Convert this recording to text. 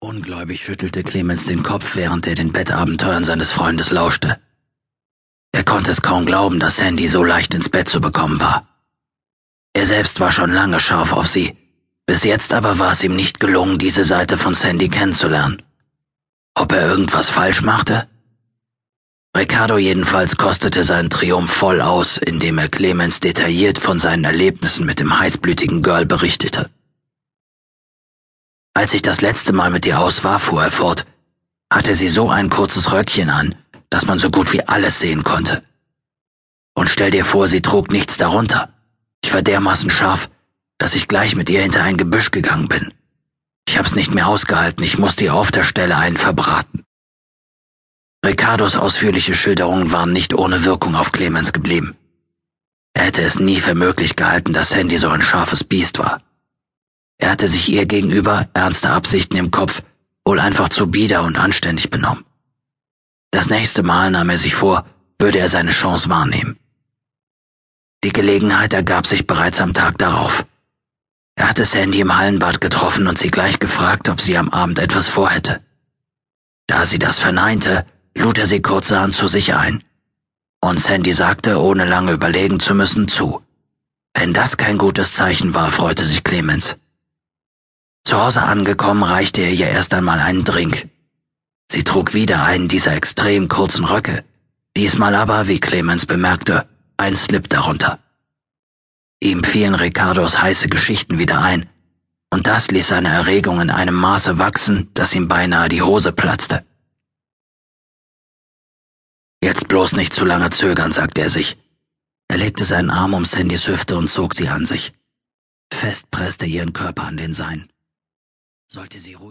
Ungläubig schüttelte Clemens den Kopf, während er den Bettabenteuern seines Freundes lauschte. Er konnte es kaum glauben, dass Sandy so leicht ins Bett zu bekommen war. Er selbst war schon lange scharf auf sie, bis jetzt aber war es ihm nicht gelungen, diese Seite von Sandy kennenzulernen. Ob er irgendwas falsch machte? Ricardo jedenfalls kostete seinen Triumph voll aus, indem er Clemens detailliert von seinen Erlebnissen mit dem heißblütigen Girl berichtete. Als ich das letzte Mal mit ihr aus war, fuhr er fort, hatte sie so ein kurzes Röckchen an, dass man so gut wie alles sehen konnte. Und stell dir vor, sie trug nichts darunter. Ich war dermaßen scharf, dass ich gleich mit ihr hinter ein Gebüsch gegangen bin. Ich hab's nicht mehr ausgehalten, ich musste ihr auf der Stelle einen verbraten. Ricardos ausführliche Schilderungen waren nicht ohne Wirkung auf Clemens geblieben. Er hätte es nie für möglich gehalten, dass Sandy so ein scharfes Biest war. Er hatte sich ihr gegenüber, ernste Absichten im Kopf, wohl einfach zu bieder und anständig benommen. Das nächste Mal nahm er sich vor, würde er seine Chance wahrnehmen. Die Gelegenheit ergab sich bereits am Tag darauf. Er hatte Sandy im Hallenbad getroffen und sie gleich gefragt, ob sie am Abend etwas vorhätte. Da sie das verneinte, lud er sie kurzerhand zu sich ein. Und Sandy sagte, ohne lange überlegen zu müssen, zu. Wenn das kein gutes Zeichen war, freute sich Clemens. Zu Hause angekommen, reichte er ihr erst einmal einen Drink. Sie trug wieder einen dieser extrem kurzen Röcke, diesmal aber, wie Clemens bemerkte, ein Slip darunter. Ihm fielen Ricardos heiße Geschichten wieder ein, und das ließ seine Erregung in einem Maße wachsen, dass ihm beinahe die Hose platzte. Jetzt bloß nicht zu lange zögern, sagte er sich. Er legte seinen Arm um Sandys Hüfte und zog sie an sich. Fest presste ihren Körper an den seinen sollte sie ruhig